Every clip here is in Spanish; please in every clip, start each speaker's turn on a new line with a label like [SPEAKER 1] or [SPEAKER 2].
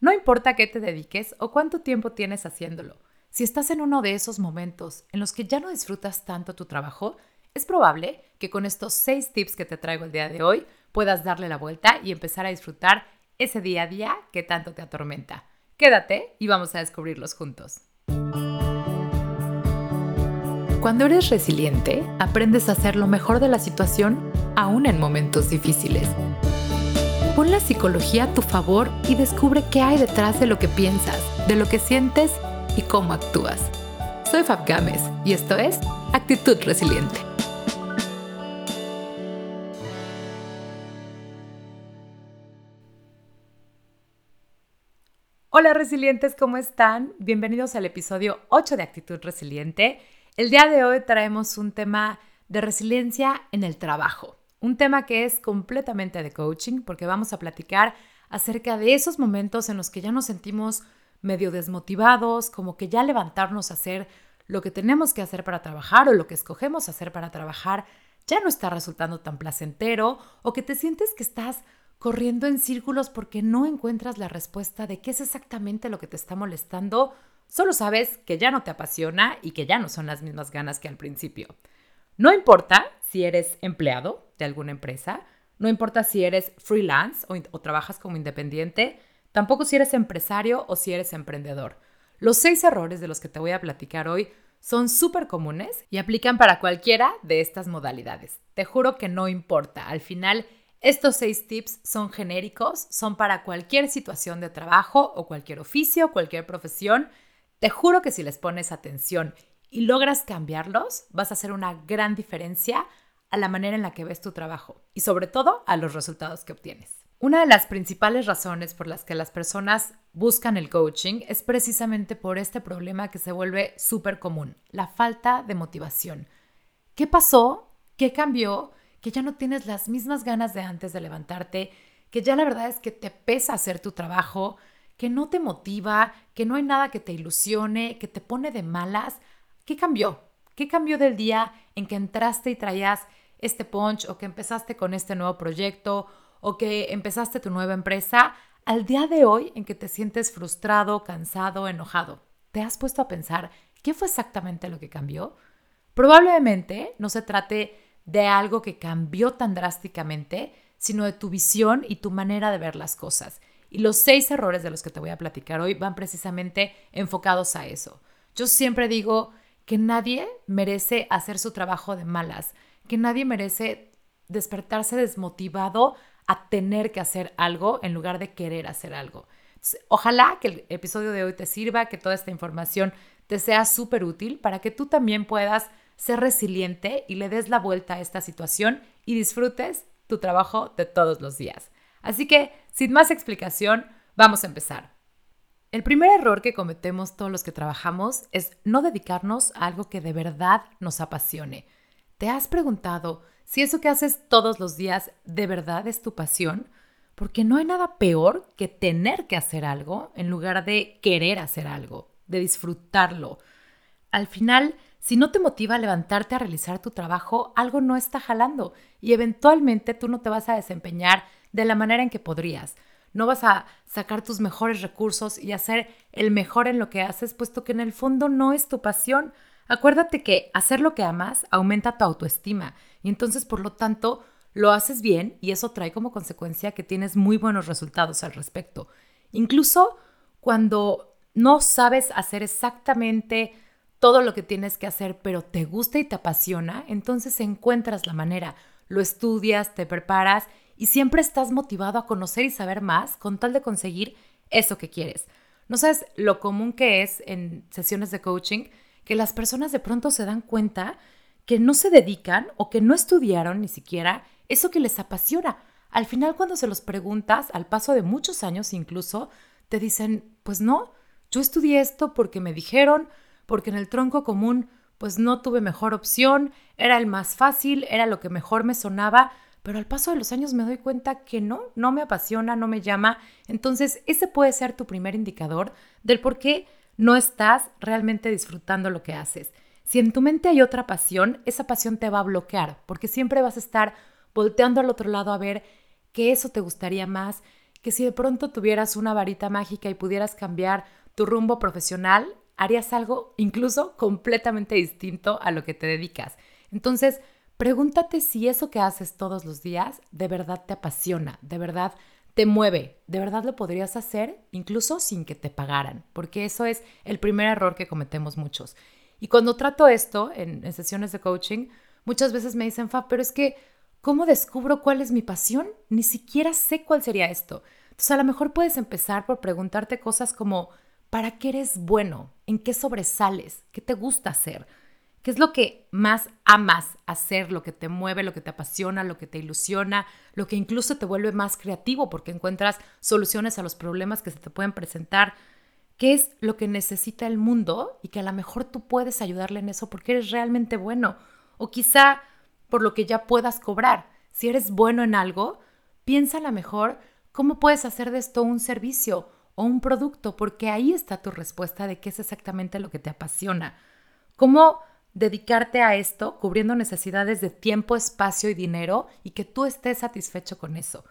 [SPEAKER 1] No importa qué te dediques o cuánto tiempo tienes haciéndolo. Si estás en uno de esos momentos en los que ya no disfrutas tanto tu trabajo, es probable que con estos seis tips que te traigo el día de hoy puedas darle la vuelta y empezar a disfrutar ese día a día que tanto te atormenta. Quédate y vamos a descubrirlos juntos. Cuando eres resiliente, aprendes a hacer lo mejor de la situación aún en momentos difíciles. Pon la psicología a tu favor y descubre qué hay detrás de lo que piensas, de lo que sientes y cómo actúas. Soy Fab Gámez y esto es Actitud Resiliente. Hola resilientes, ¿cómo están? Bienvenidos al episodio 8 de Actitud Resiliente. El día de hoy traemos un tema de resiliencia en el trabajo. Un tema que es completamente de coaching porque vamos a platicar acerca de esos momentos en los que ya nos sentimos medio desmotivados, como que ya levantarnos a hacer lo que tenemos que hacer para trabajar o lo que escogemos hacer para trabajar ya no está resultando tan placentero o que te sientes que estás corriendo en círculos porque no encuentras la respuesta de qué es exactamente lo que te está molestando, solo sabes que ya no te apasiona y que ya no son las mismas ganas que al principio. No importa si eres empleado de alguna empresa, no importa si eres freelance o, trabajas como independiente, tampoco si eres empresario o si eres emprendedor. Los seis errores de los que te voy a platicar hoy son súper comunes y aplican para cualquiera de estas modalidades. Te juro que no importa. Al final, estos seis tips son genéricos, son para cualquier situación de trabajo o cualquier oficio, cualquier profesión. Te juro que si les pones atención y logras cambiarlos, vas a hacer una gran diferencia a la manera en la que ves tu trabajo y sobre todo a los resultados que obtienes. Una de las principales razones por las que las personas buscan el coaching es precisamente por este problema que se vuelve súper común, la falta de motivación. ¿Qué pasó? ¿Qué cambió? Que ya no tienes las mismas ganas de antes de levantarte, que ya la verdad es que te pesa hacer tu trabajo, que no te motiva, que no hay nada que te ilusione, que te pone de malas. ¿Qué cambió? ¿Qué cambió del día en que entraste y traías este punch o que empezaste con este nuevo proyecto o que empezaste tu nueva empresa al día de hoy en que te sientes frustrado, cansado, enojado? ¿Te has puesto a pensar qué fue exactamente lo que cambió? Probablemente no se trate de algo que cambió tan drásticamente, sino de tu visión y tu manera de ver las cosas. Y los seis errores de los que te voy a platicar hoy van precisamente enfocados a eso. Yo siempre digo, que nadie merece hacer su trabajo de malas, que nadie merece despertarse desmotivado a tener que hacer algo en lugar de querer hacer algo. ojalá que el episodio de hoy te sirva, que toda esta información te sea súper útil para que tú también puedas ser resiliente y le des la vuelta a esta situación y disfrutes tu trabajo de todos los días. Así que, sin más explicación, vamos a empezar. El primer error que cometemos todos los que trabajamos es no dedicarnos a algo que de verdad nos apasione. ¿Te has preguntado si eso que haces todos los días de verdad es tu pasión? Porque no hay nada peor que tener que hacer algo en lugar de querer hacer algo, de disfrutarlo. Al final, si no te motiva a levantarte a realizar tu trabajo, algo no está jalando y eventualmente tú no te vas a desempeñar de la manera en que podrías no vas a sacar tus mejores recursos y hacer el mejor en lo que haces, puesto que en el fondo no es tu pasión. Acuérdate que hacer lo que amas aumenta tu autoestima y entonces por lo tanto lo haces bien y eso trae como consecuencia que tienes muy buenos resultados al respecto. Incluso cuando no sabes hacer exactamente todo lo que tienes que hacer, pero te gusta y te apasiona, entonces encuentras la manera, lo estudias, te preparas y siempre estás motivado a conocer y saber más con tal de conseguir eso que quieres. No sabes lo común que es en sesiones de coaching que las personas de pronto se dan cuenta que no se dedican o que no estudiaron ni siquiera eso que les apasiona. Al final cuando se los preguntas, al paso de muchos años incluso, te dicen, pues no, yo estudié esto porque me dijeron, porque en el tronco común pues no tuve mejor opción, era el más fácil, era lo que mejor me sonaba, pero al paso de los años me doy cuenta que no, no me apasiona, no me llama. Entonces, ese puede ser tu primer indicador del por qué no estás realmente disfrutando lo que haces. Si en tu mente hay otra pasión, esa pasión te va a bloquear, porque siempre vas a estar volteando al otro lado a ver qué eso te gustaría más, que si de pronto tuvieras una varita mágica y pudieras cambiar tu rumbo profesional, harías algo incluso completamente distinto a lo que te dedicas. Entonces, pregúntate si eso que haces todos los días de verdad te apasiona, de verdad te mueve, de verdad lo podrías hacer incluso sin que te pagaran, porque eso es el primer error que cometemos muchos. Y cuando trato esto en, sesiones de coaching, muchas veces me dicen, Fa, pero es que, ¿cómo descubro cuál es mi pasión? Ni siquiera sé cuál sería esto. Entonces, a lo mejor puedes empezar por preguntarte cosas como, ¿para qué eres bueno? ¿En qué sobresales? ¿Qué te gusta hacer? ¿Qué es lo que más amas hacer, lo que te mueve, lo que te apasiona, lo que te ilusiona, lo que incluso te vuelve más creativo porque encuentras soluciones a los problemas que se te pueden presentar? ¿Qué es lo que necesita el mundo y que a lo mejor tú puedes ayudarle en eso porque eres realmente bueno? O quizá por lo que ya puedas cobrar. Si eres bueno en algo, piensa a lo mejor cómo puedes hacer de esto un servicio o un producto, porque ahí está tu respuesta de qué es exactamente lo que te apasiona. ¿Cómo dedicarte a esto cubriendo necesidades de tiempo, espacio y dinero y que tú estés satisfecho con eso?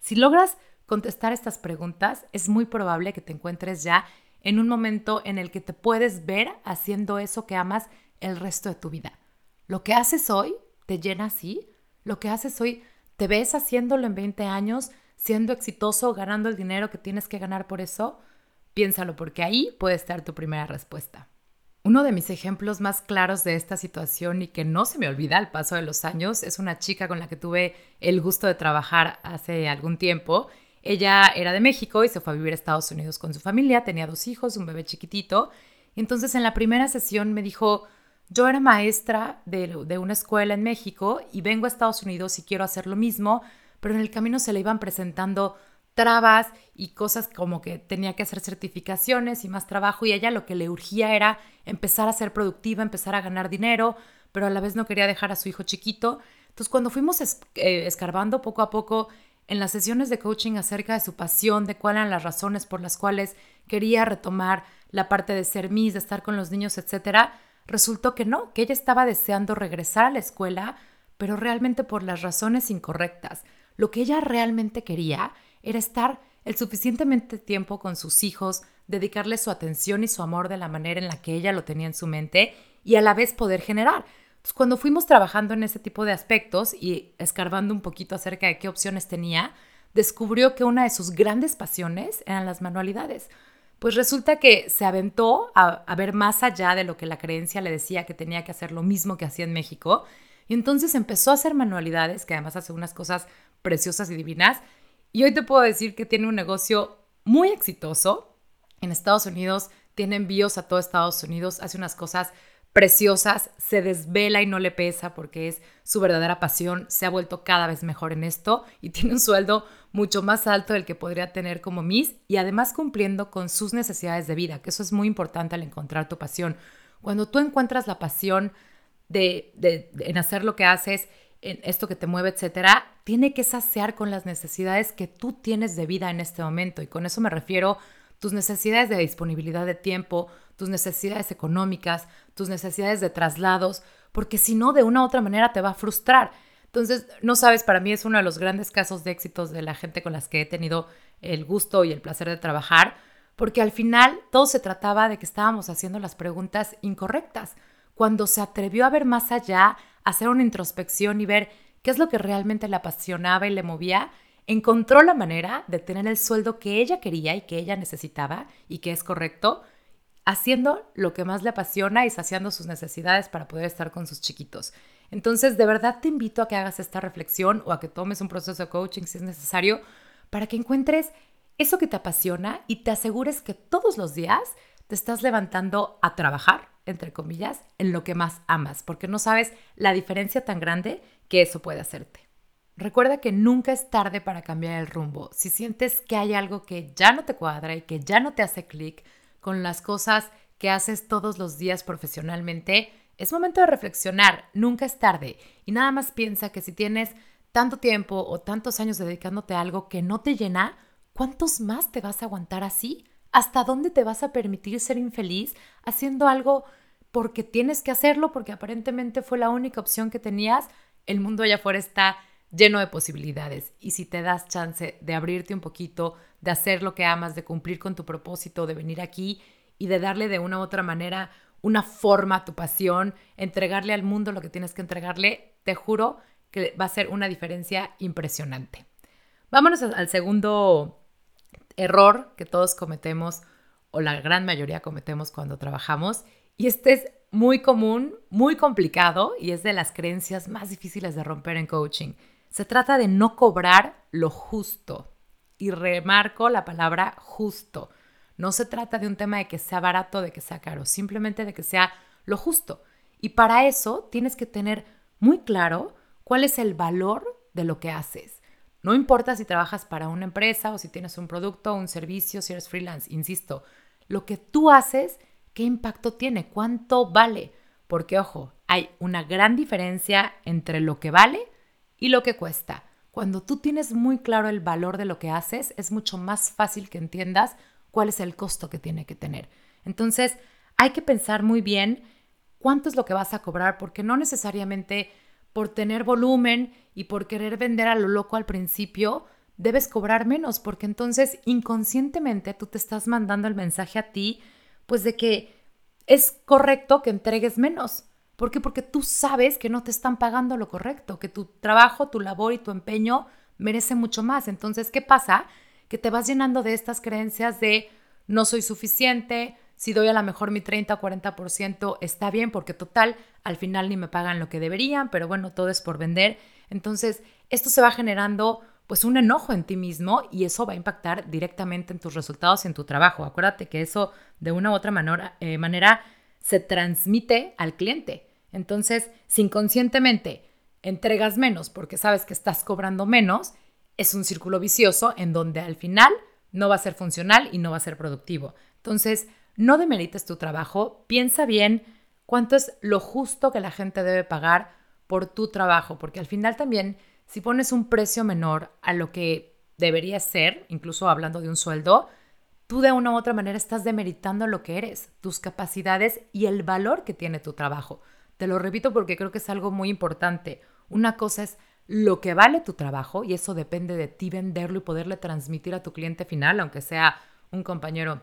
[SPEAKER 1] Si logras contestar estas preguntas, es muy probable que te encuentres ya en un momento en el que te puedes ver haciendo eso que amas el resto de tu vida. Lo que haces hoy te llena así, lo que haces hoy te ves haciéndolo en 20 años, siendo exitoso, ganando el dinero que tienes que ganar por eso, piénsalo porque ahí puede estar tu primera respuesta. Uno de mis ejemplos más claros de esta situación y que no se me olvida al paso de los años es una chica con la que tuve el gusto de trabajar hace algún tiempo. Ella era de México y se fue a vivir a Estados Unidos con su familia, tenía dos hijos, un bebé chiquitito. entonces en la primera sesión me dijo, yo era maestra de, de una escuela en México y vengo a Estados Unidos y quiero hacer lo mismo, pero en el camino se le iban presentando trabas y cosas como que tenía que hacer certificaciones y más trabajo y ella lo que le urgía era empezar a ser productiva, empezar a ganar dinero, pero a la vez no quería dejar a su hijo chiquito. Entonces cuando fuimos eh, escarbando poco a poco en las sesiones de coaching acerca de su pasión, de cuáles eran las razones por las cuales quería retomar la parte de ser Miss, de estar con los niños, etcétera, resultó que no, que ella estaba deseando regresar a la escuela, pero realmente por las razones incorrectas. Lo que ella realmente quería era estar el suficientemente tiempo con sus hijos, dedicarle su atención y su amor de la manera en la que ella lo tenía en su mente y a la vez poder generar. cuando fuimos trabajando en ese tipo de aspectos y escarbando un poquito acerca de qué opciones tenía, descubrió que una de sus grandes pasiones eran las manualidades. Pues resulta que se aventó a, a ver más allá de lo que la creencia le decía que tenía que hacer lo mismo que hacía en México y entonces empezó a hacer manualidades, que además hace unas cosas preciosas y divinas. Y hoy te puedo decir que tiene un negocio muy exitoso. En Estados Unidos tiene envíos a todo Estados Unidos, hace unas cosas preciosas, se desvela y no le pesa porque es su verdadera pasión, se ha vuelto cada vez mejor en esto y tiene un sueldo mucho más alto del que podría tener como Miss y además cumpliendo con sus necesidades de vida, que eso es muy importante al encontrar tu pasión. Cuando tú encuentras la pasión de, en hacer lo que haces, esto que te mueve, etcétera, tiene que saciar con las necesidades que tú tienes de vida en este momento. Y con eso me refiero tus necesidades de disponibilidad de tiempo, tus necesidades económicas, tus necesidades de traslados, porque si no, de una u otra manera te va a frustrar. Entonces, no sabes, para mí es uno de los grandes casos de éxitos de la gente con las que he tenido el gusto y el placer de trabajar, porque al final todo se trataba de que estábamos haciendo las preguntas incorrectas cuando se atrevió a ver más allá, hacer una introspección y ver qué es lo que realmente le apasionaba y le movía, encontró la manera de tener el sueldo que ella quería y que ella necesitaba y que es correcto, haciendo lo que más le apasiona y saciando sus necesidades para poder estar con sus chiquitos. Entonces, de verdad te invito a que hagas esta reflexión o a que tomes un proceso de coaching si es necesario para que encuentres eso que te apasiona y te asegures que todos los días te estás levantando a trabajar entre comillas, en lo que más amas, porque no sabes la diferencia tan grande que eso puede hacerte. Recuerda que nunca es tarde para cambiar el rumbo. Si sientes que hay algo que ya no te cuadra y que ya no te hace clic con las cosas que haces todos los días profesionalmente, es momento de reflexionar. Nunca es tarde. Y nada más piensa que si tienes tanto tiempo o tantos años dedicándote a algo que no te llena, ¿cuántos más te vas a aguantar así? ¿Hasta dónde te vas a permitir ser infeliz haciendo algo porque tienes que hacerlo, porque aparentemente fue la única opción que tenías? El mundo allá afuera está lleno de posibilidades. Y si te das chance de abrirte un poquito, de hacer lo que amas, de cumplir con tu propósito, de venir aquí y de darle de una u otra manera una forma a tu pasión, entregarle al mundo lo que tienes que entregarle, te juro que va a ser una diferencia impresionante. Vámonos al segundo error que todos cometemos o la gran mayoría cometemos cuando trabajamos. Y este es muy común, muy complicado y es de las creencias más difíciles de romper en coaching. Se trata de no cobrar lo justo. Y remarco la palabra justo. No se trata de un tema de que sea barato, de que sea caro, simplemente de que sea lo justo. Y para eso tienes que tener muy claro cuál es el valor de lo que haces. No importa si trabajas para una empresa o si tienes un producto o un servicio, si eres freelance, insisto, lo que tú haces, ¿qué impacto tiene? ¿Cuánto vale? Porque, ojo, hay una gran diferencia entre lo que vale y lo que cuesta. Cuando tú tienes muy claro el valor de lo que haces, es mucho más fácil que entiendas cuál es el costo que tiene que tener. Entonces, hay que pensar muy bien cuánto es lo que vas a cobrar, porque no necesariamente por tener volumen y por querer vender a lo loco al principio, debes cobrar menos, porque entonces inconscientemente tú te estás mandando el mensaje a ti, pues de que es correcto que entregues menos. ¿Por qué? Porque tú sabes que no te están pagando lo correcto, que tu trabajo, tu labor y tu empeño merece mucho más. Entonces, ¿qué pasa? Que te vas llenando de estas creencias de no soy suficiente, si doy a lo mejor mi 30 o 40% está bien, porque total, al final ni me pagan lo que deberían, pero bueno, todo es por vender. Entonces, esto se va generando pues un enojo en ti mismo y eso va a impactar directamente en tus resultados y en tu trabajo. Acuérdate que eso de una u otra manera, eh, manera se transmite al cliente. Entonces, si inconscientemente entregas menos porque sabes que estás cobrando menos, es un círculo vicioso en donde al final no va a ser funcional y no va a ser productivo. Entonces, no demerites tu trabajo, piensa bien cuánto es lo justo que la gente debe pagar por tu trabajo, porque al final también si pones un precio menor a lo que debería ser, incluso hablando de un sueldo, tú de una u otra manera estás demeritando lo que eres, tus capacidades y el valor que tiene tu trabajo. Te lo repito porque creo que es algo muy importante. Una cosa es lo que vale tu trabajo y eso depende de ti venderlo y poderle transmitir a tu cliente final, aunque sea un compañero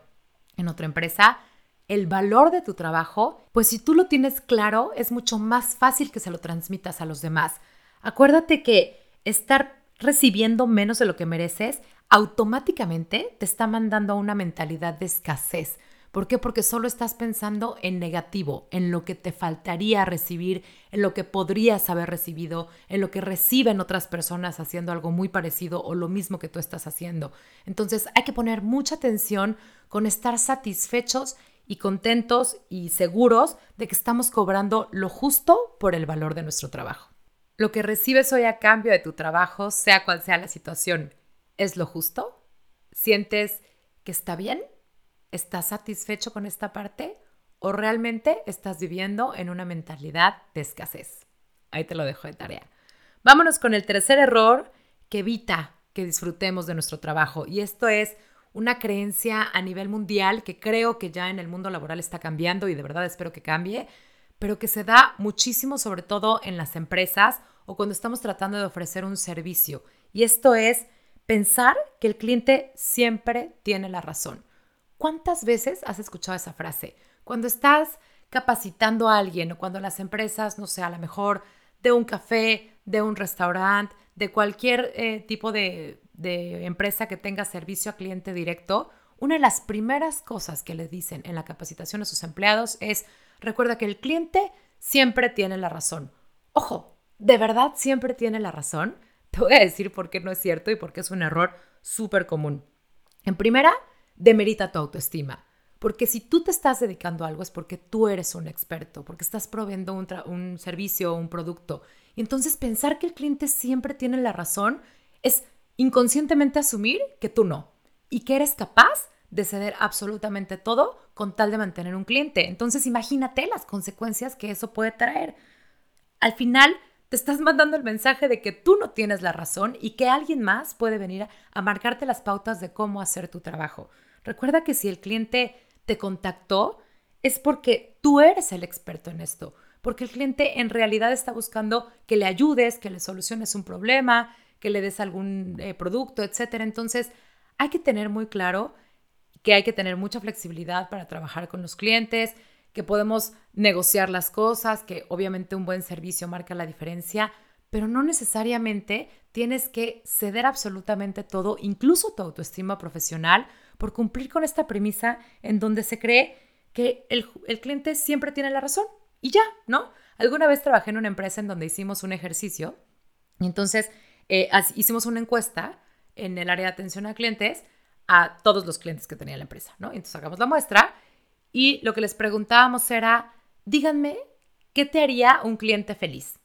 [SPEAKER 1] en otra empresa. El valor de tu trabajo, pues si tú lo tienes claro, es mucho más fácil que se lo transmitas a los demás. Acuérdate que estar recibiendo menos de lo que mereces automáticamente te está mandando a una mentalidad de escasez. ¿Por qué? Porque solo estás pensando en negativo, en lo que te faltaría recibir, en lo que podrías haber recibido, en lo que reciben otras personas haciendo algo muy parecido o lo mismo que tú estás haciendo. Entonces hay que poner mucha atención con estar satisfechos y contentos y seguros de que estamos cobrando lo justo por el valor de nuestro trabajo. Lo que recibes hoy a cambio de tu trabajo, sea cual sea la situación, ¿es lo justo? ¿Sientes que está bien? ¿Estás satisfecho con esta parte? ¿O realmente estás viviendo en una mentalidad de escasez? Ahí te lo dejo de tarea. Vámonos con el tercer error que evita que disfrutemos de nuestro trabajo. Y esto es una creencia a nivel mundial que creo que ya en el mundo laboral está cambiando y de verdad espero que cambie, pero que se da muchísimo sobre todo en las empresas o cuando estamos tratando de ofrecer un servicio. Y esto es pensar que el cliente siempre tiene la razón. ¿Cuántas veces has escuchado esa frase? Cuando estás capacitando a alguien o cuando las empresas, no sé, a lo mejor de un café, de un restaurante, de cualquier eh, tipo de, de empresa que tenga servicio a cliente directo, una de las primeras cosas que le dicen en la capacitación a sus empleados es, Recuerda que el cliente siempre tiene la razón. Ojo, ¿de verdad siempre tiene la razón? Te voy a decir por qué no es cierto y por qué es un error súper común. En primera, demerita tu autoestima. Porque si tú te estás dedicando a algo es porque tú eres un experto, porque estás proveyendo un, un servicio o un producto. Y entonces pensar que el cliente siempre tiene la razón es inconscientemente asumir que tú no y que eres capaz de ceder absolutamente todo con tal de mantener un cliente. Entonces imagínate las consecuencias que eso puede traer. Al final te estás mandando el mensaje de que tú no tienes la razón y que alguien más puede venir a, marcarte las pautas de cómo hacer tu trabajo. Recuerda que si el cliente te contactó es porque tú eres el experto en esto. porque el cliente en realidad está buscando que le ayudes, que le soluciones un problema, que le des algún eh, producto, etc. Entonces, hay que tener muy claro que hay que tener mucha flexibilidad para trabajar con los clientes, que podemos negociar las cosas, que obviamente un buen servicio marca la diferencia, pero no necesariamente tienes que ceder absolutamente todo, incluso tu autoestima profesional, por cumplir con esta premisa en donde se cree que el, cliente siempre tiene la razón y ya, ¿no? Alguna vez trabajé en una empresa en donde hicimos un ejercicio y entonces eh, hicimos una encuesta en el área de atención a clientes a todos los clientes que tenía la empresa, ¿no? Entonces sacamos la muestra y lo que les preguntábamos era, díganme, ¿qué te haría un cliente feliz?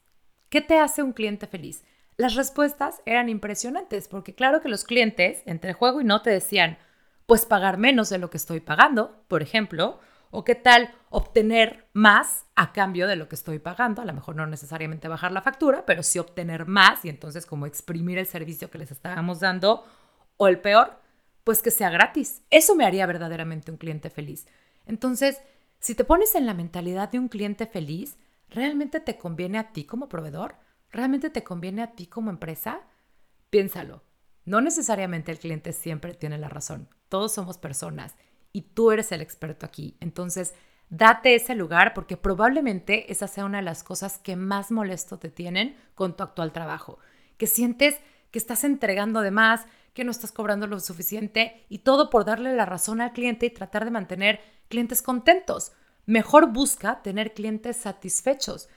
[SPEAKER 1] ¿Qué te hace un cliente feliz? Las respuestas eran impresionantes porque claro que los clientes, entre juego y no, te decían, pues pagar menos de lo que estoy pagando, por ejemplo, o qué tal obtener más a cambio de lo que estoy pagando, a lo mejor no necesariamente bajar la factura, pero sí obtener más y entonces como exprimir el servicio que les estábamos dando, o el peor, pues que sea gratis. Eso me haría verdaderamente un cliente feliz. Entonces, si te pones en la mentalidad de un cliente feliz, ¿realmente te conviene a ti como proveedor? ¿Realmente te conviene a ti como empresa? Piénsalo. No necesariamente el cliente siempre tiene la razón. Todos somos personas y tú eres el experto aquí. Entonces, date ese lugar porque probablemente esa sea una de las cosas que más molesto te tienen con tu actual trabajo. Que sientes que estás entregando de más, que no estás cobrando lo suficiente y todo por darle la razón al cliente y tratar de mantener clientes contentos. Mejor busca tener clientes satisfechos,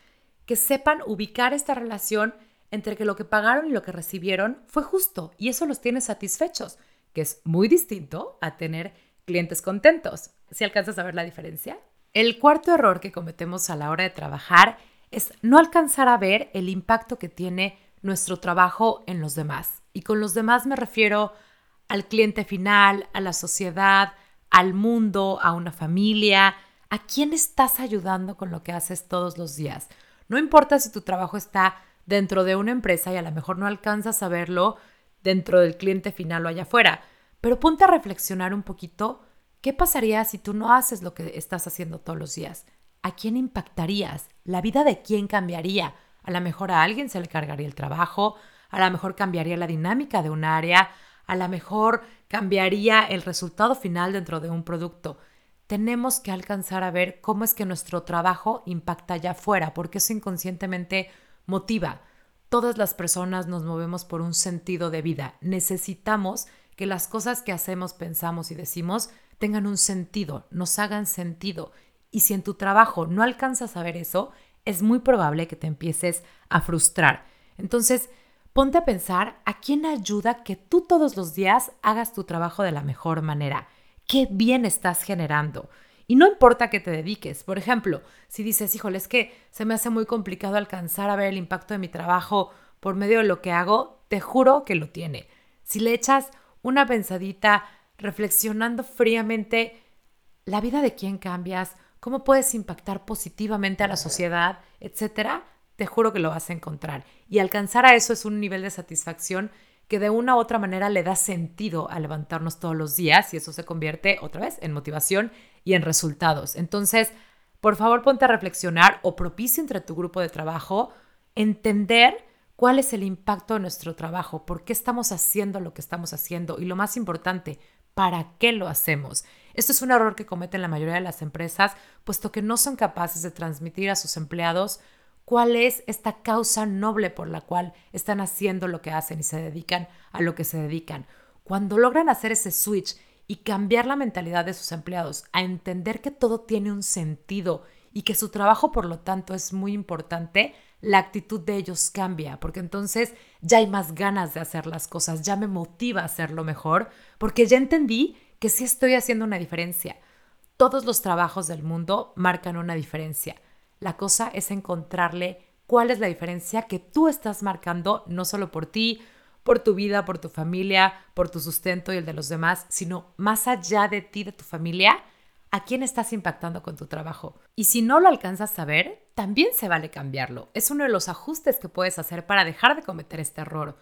[SPEAKER 1] que sepan ubicar esta relación entre que lo que pagaron y lo que recibieron fue justo y eso los tiene satisfechos, que es muy distinto a tener clientes contentos. ¿Si alcanzas a ver la diferencia? El cuarto error que cometemos a la hora de trabajar es no alcanzar a ver el impacto que tiene nuestro trabajo en los demás. Y con los demás me refiero al cliente final, a la sociedad, al mundo, a una familia. ¿A quién estás ayudando con lo que haces todos los días? No importa si tu trabajo está dentro de una empresa y a lo mejor no alcanzas a verlo dentro del cliente final o allá afuera, pero ponte a reflexionar un poquito, ¿qué pasaría si tú no haces lo que estás haciendo todos los días? ¿A quién impactarías? ¿La vida de quién cambiaría? A lo mejor a alguien se le cargaría el trabajo, a lo mejor cambiaría la dinámica de un área, a lo mejor cambiaría el resultado final dentro de un producto. Tenemos que alcanzar a ver cómo es que nuestro trabajo impacta allá afuera, porque eso inconscientemente motiva. Todas las personas nos movemos por un sentido de vida. Necesitamos que las cosas que hacemos, pensamos y decimos tengan un sentido, nos hagan sentido. Y si en tu trabajo no alcanzas a ver eso, es muy probable que te empieces a frustrar. Entonces, ponte a pensar a quién ayuda que tú todos los días hagas tu trabajo de la mejor manera. ¿Qué bien estás generando? Y no importa que te dediques. Por ejemplo, si dices, híjole, es que se me hace muy complicado alcanzar a ver el impacto de mi trabajo por medio de lo que hago, te juro que lo tiene. Si le echas una pensadita reflexionando fríamente, la vida de quién cambias, cómo puedes impactar positivamente a la sociedad, etcétera, te juro que lo vas a encontrar. Y alcanzar a eso es un nivel de satisfacción que de una u otra manera le da sentido a levantarnos todos los días y eso se convierte otra vez en motivación y en resultados. Entonces, por favor, ponte a reflexionar o propicia entre tu grupo de trabajo entender cuál es el impacto de nuestro trabajo, por qué estamos haciendo lo que estamos haciendo y lo más importante, para qué lo hacemos. Esto es un error que cometen la mayoría de las empresas, puesto que no son capaces de transmitir a sus empleados cuál es esta causa noble por la cual están haciendo lo que hacen y se dedican a lo que se dedican. Cuando logran hacer ese switch y cambiar la mentalidad de sus empleados a entender que todo tiene un sentido y que su trabajo por lo tanto es muy importante, la actitud de ellos cambia, porque entonces ya hay más ganas de hacer las cosas, ya me motiva a hacerlo mejor, porque ya entendí que sí estoy haciendo una diferencia. Todos los trabajos del mundo marcan una diferencia. La cosa es encontrarle cuál es la diferencia que tú estás marcando, no solo por ti, por tu vida, por tu familia, por tu sustento y el de los demás, sino más allá de ti, de tu familia, a quién estás impactando con tu trabajo. Y si no lo alcanzas a ver, también se vale cambiarlo. Es uno de los ajustes que puedes hacer para dejar de cometer este error.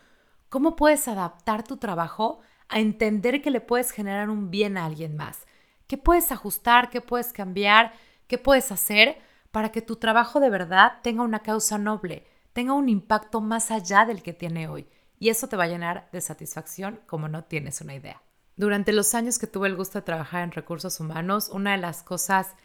[SPEAKER 1] ¿Cómo puedes adaptar tu trabajo a entender que le puedes generar un bien a alguien más. ¿Qué puedes ajustar? ¿Qué puedes cambiar? ¿Qué puedes hacer para que tu trabajo de verdad tenga una causa noble, tenga un impacto más allá del que tiene hoy. Y eso te va a llenar de satisfacción como no tienes una idea. Durante los años que tuve el gusto de trabajar en recursos humanos, una de las cosas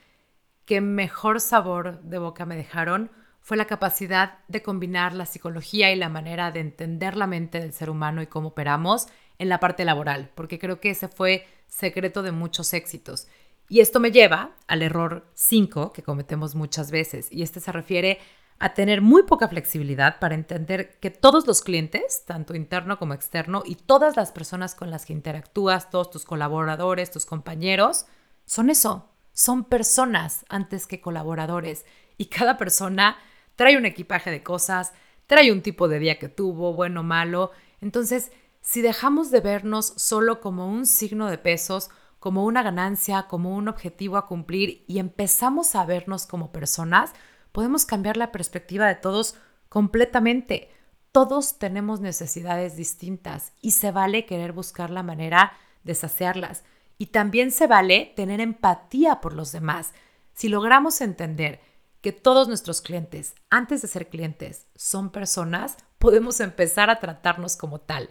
[SPEAKER 1] que mejor sabor de boca me dejaron fue la capacidad de combinar la psicología y la manera de entender la mente del ser humano y cómo operamos en la parte laboral, porque creo que ese fue secreto de muchos éxitos. Y esto me lleva al error 5 que cometemos muchas veces, y este se refiere a tener muy poca flexibilidad para entender que todos los clientes, tanto interno como externo, y todas las personas con las que interactúas, todos tus colaboradores, tus compañeros, son eso, son personas antes que colaboradores. Y cada persona trae un equipaje de cosas, trae un tipo de día que tuvo, bueno o malo. Entonces, si dejamos de vernos solo como un signo de pesos, como una ganancia, como un objetivo a cumplir y empezamos a vernos como personas, podemos cambiar la perspectiva de todos completamente. Todos tenemos necesidades distintas y se vale querer buscar la manera de saciarlas. Y también se vale tener empatía por los demás. Si logramos entender que todos nuestros clientes, antes de ser clientes, son personas, podemos empezar a tratarnos como tal.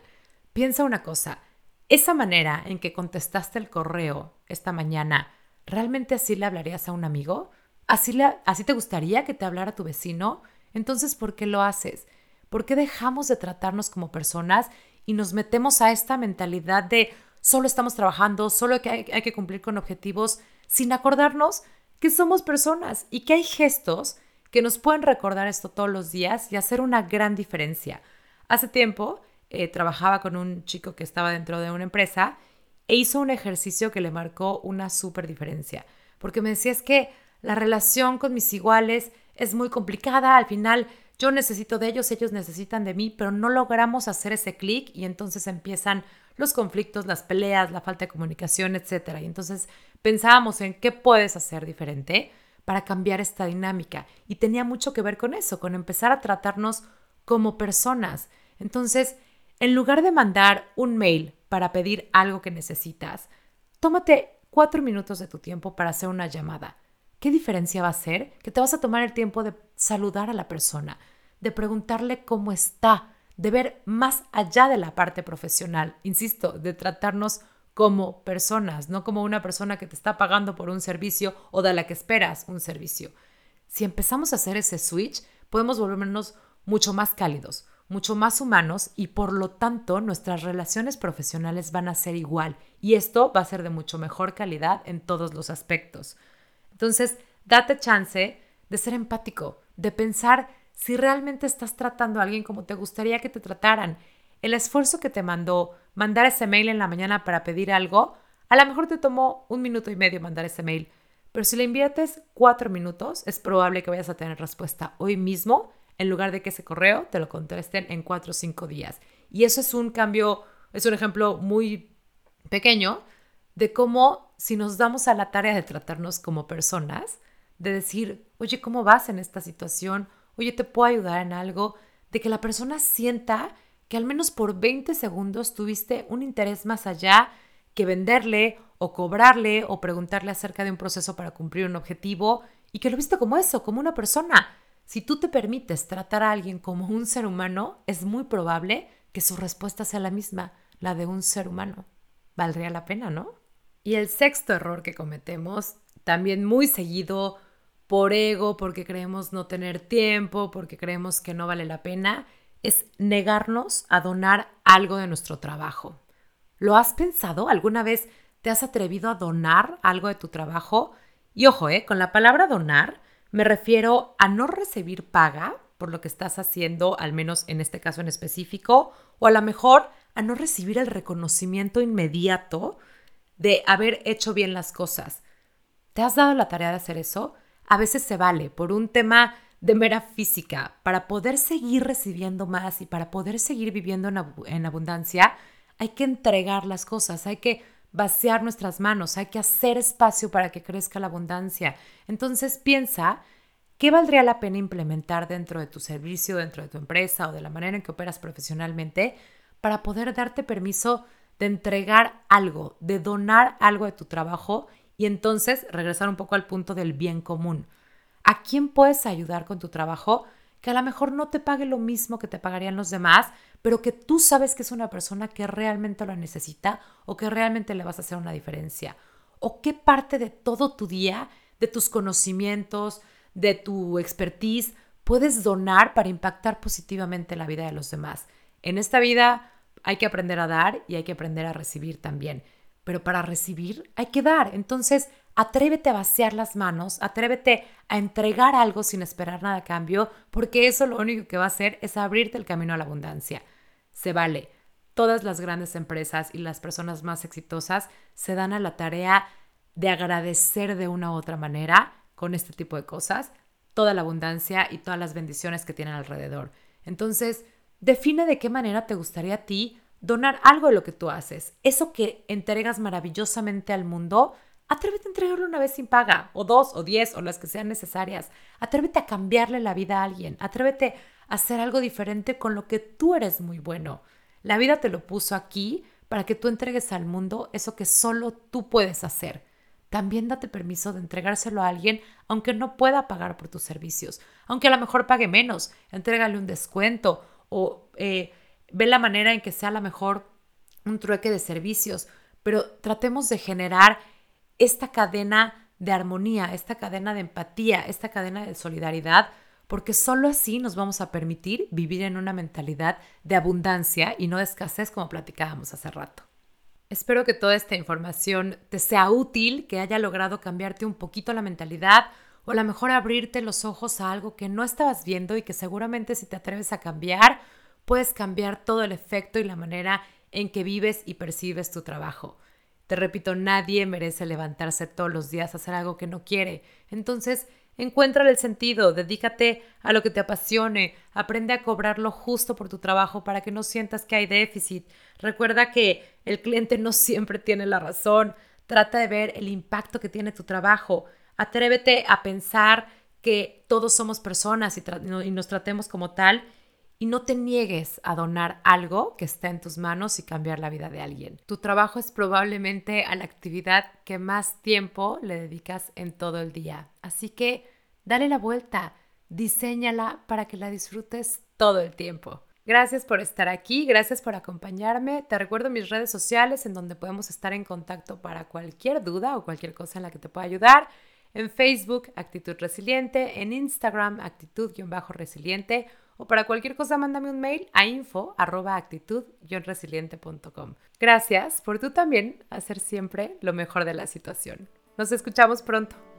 [SPEAKER 1] Piensa una cosa, esa manera en que contestaste el correo esta mañana, ¿realmente así le hablarías a un amigo? ¿Así, ¿Así te gustaría que te hablara tu vecino? Entonces, ¿por qué lo haces? ¿Por qué dejamos de tratarnos como personas y nos metemos a esta mentalidad de solo estamos trabajando, solo que hay, que cumplir con objetivos, sin acordarnos que somos personas y que hay gestos que nos pueden recordar esto todos los días y hacer una gran diferencia. Hace tiempo eh, trabajaba con un chico que estaba dentro de una empresa e hizo un ejercicio que le marcó una súper diferencia, porque me decía es que la relación con mis iguales es muy complicada, al final yo necesito de ellos, ellos necesitan de mí, pero no logramos hacer ese clic y entonces empiezan los conflictos, las peleas, la falta de comunicación, etc. Y entonces pensábamos en qué puedes hacer diferente para cambiar esta dinámica. Y tenía mucho que ver con eso, con empezar a tratarnos como personas. Entonces, en lugar de mandar un mail para pedir algo que necesitas, tómate cuatro minutos de tu tiempo para hacer una llamada. ¿Qué diferencia va a hacer? Que te vas a tomar el tiempo de saludar a la persona, de preguntarle cómo está, de ver más allá de la parte profesional, insisto, de tratarnos como personas, no como una persona que te está pagando por un servicio o de la que esperas un servicio. Si empezamos a hacer ese switch, podemos volvernos mucho más cálidos, mucho más humanos y por lo tanto nuestras relaciones profesionales van a ser igual y esto va a ser de mucho mejor calidad en todos los aspectos. Entonces, date chance de ser empático, de pensar si realmente estás tratando a alguien como te gustaría que te trataran. El esfuerzo que te mandó mandar ese mail en la mañana para pedir algo, a lo mejor te tomó un minuto y medio mandar ese mail, pero si le inviertes cuatro minutos, es probable que vayas a tener respuesta hoy mismo en lugar de que ese correo te lo contesten en cuatro o cinco días. Y eso es un cambio, es un ejemplo muy pequeño de cómo si nos damos a la tarea de tratarnos como personas, de decir, oye, ¿cómo vas en esta situación? Oye, te puedo ayudar en algo, de que la persona sienta que al menos por 20 segundos tuviste un interés más allá que venderle o cobrarle o preguntarle acerca de un proceso para cumplir un objetivo y que lo viste como eso, como una persona. Si tú te permites tratar a alguien como un ser humano, es muy probable que su respuesta sea la misma, la de un ser humano. Valdría la pena, ¿no? Y el sexto error que cometemos, también muy seguido, por ego, porque creemos no tener tiempo, porque creemos que no vale la pena, es negarnos a donar algo de nuestro trabajo. ¿Lo has pensado? ¿Alguna vez te has atrevido a donar algo de tu trabajo? Y ojo, ¿eh? con la palabra donar me refiero a no recibir paga por lo que estás haciendo, al menos en este caso en específico, o a lo mejor a no recibir el reconocimiento inmediato de haber hecho bien las cosas. ¿Te has dado la tarea de hacer eso? A veces se vale por un tema de mera física, para poder seguir recibiendo más y para poder seguir viviendo en, abundancia, hay que entregar las cosas, hay que vaciar nuestras manos, hay que hacer espacio para que crezca la abundancia. Entonces piensa, ¿qué valdría la pena implementar dentro de tu servicio, dentro de tu empresa o de la manera en que operas profesionalmente para poder darte permiso de entregar algo, de donar algo de tu trabajo y entonces regresar un poco al punto del bien común. a quién puedes ayudar con tu trabajo que a lo mejor no te pague lo mismo que te pagarían los demás, pero que tú sabes que es una persona que realmente lo necesita o que realmente le vas a hacer una diferencia. O qué parte de todo tu día, de tus conocimientos, de tu expertise, puedes donar para impactar positivamente la vida de los demás. En esta vida hay que aprender a dar y hay que aprender a recibir también. Pero para recibir hay que dar. Entonces, atrévete a vaciar las manos, atrévete a entregar algo sin esperar nada a cambio, porque eso lo único que va a hacer es abrirte el camino a la abundancia. Se vale. Todas las grandes empresas y las personas más exitosas se dan a la tarea de agradecer de una u otra manera con este tipo de cosas toda la abundancia y todas las bendiciones que tienen alrededor. Entonces, define de qué manera te gustaría a ti donar algo de lo que tú haces. Eso que entregas maravillosamente al mundo, Atrévete a entregarlo una vez sin paga, o dos, o diez, o las que sean necesarias. Atrévete a cambiarle la vida a alguien. Atrévete a hacer algo diferente con lo que tú eres muy bueno. La vida te lo puso aquí para que tú entregues al mundo eso que solo tú puedes hacer. También date permiso de entregárselo a alguien aunque no pueda pagar por tus servicios, aunque a lo mejor pague menos, entrégale un descuento o eh, ve la manera en que sea a lo mejor un trueque de servicios, pero tratemos de generar esta cadena de armonía, esta cadena de empatía, esta cadena de solidaridad, porque solo así nos vamos a permitir vivir en una mentalidad de abundancia y no de escasez como platicábamos hace rato. Espero que toda esta información te sea útil, que haya logrado cambiarte un poquito la mentalidad o a lo mejor abrirte los ojos a algo que no estabas viendo y que seguramente si te atreves a cambiar, puedes cambiar todo el efecto y la manera en que vives y percibes tu trabajo. Te repito, nadie merece levantarse todos los días a hacer algo que no quiere. Entonces, encuentra el sentido, dedícate a lo que te apasione, aprende a cobrar lo justo por tu trabajo para que no sientas que hay déficit. Recuerda que el cliente no siempre tiene la razón. Trata de ver el impacto que tiene tu trabajo. Atrévete a pensar que todos somos personas y, y nos tratemos como tal y no te niegues a donar algo que está en tus manos y cambiar la vida de alguien. Tu trabajo es probablemente a la actividad que más tiempo le dedicas en todo el día. Así que dale la vuelta, diséñala para que la disfrutes todo el tiempo. Gracias por estar aquí, gracias por acompañarme. Te recuerdo mis redes sociales en donde podemos estar en contacto para cualquier duda o cualquier cosa en la que te pueda ayudar. En Facebook, Actitud Resiliente, en Instagram, Actitud-Resiliente o para cualquier cosa mándame un mail a info resilientecom Gracias por tú también hacer siempre lo mejor de la situación. Nos escuchamos pronto.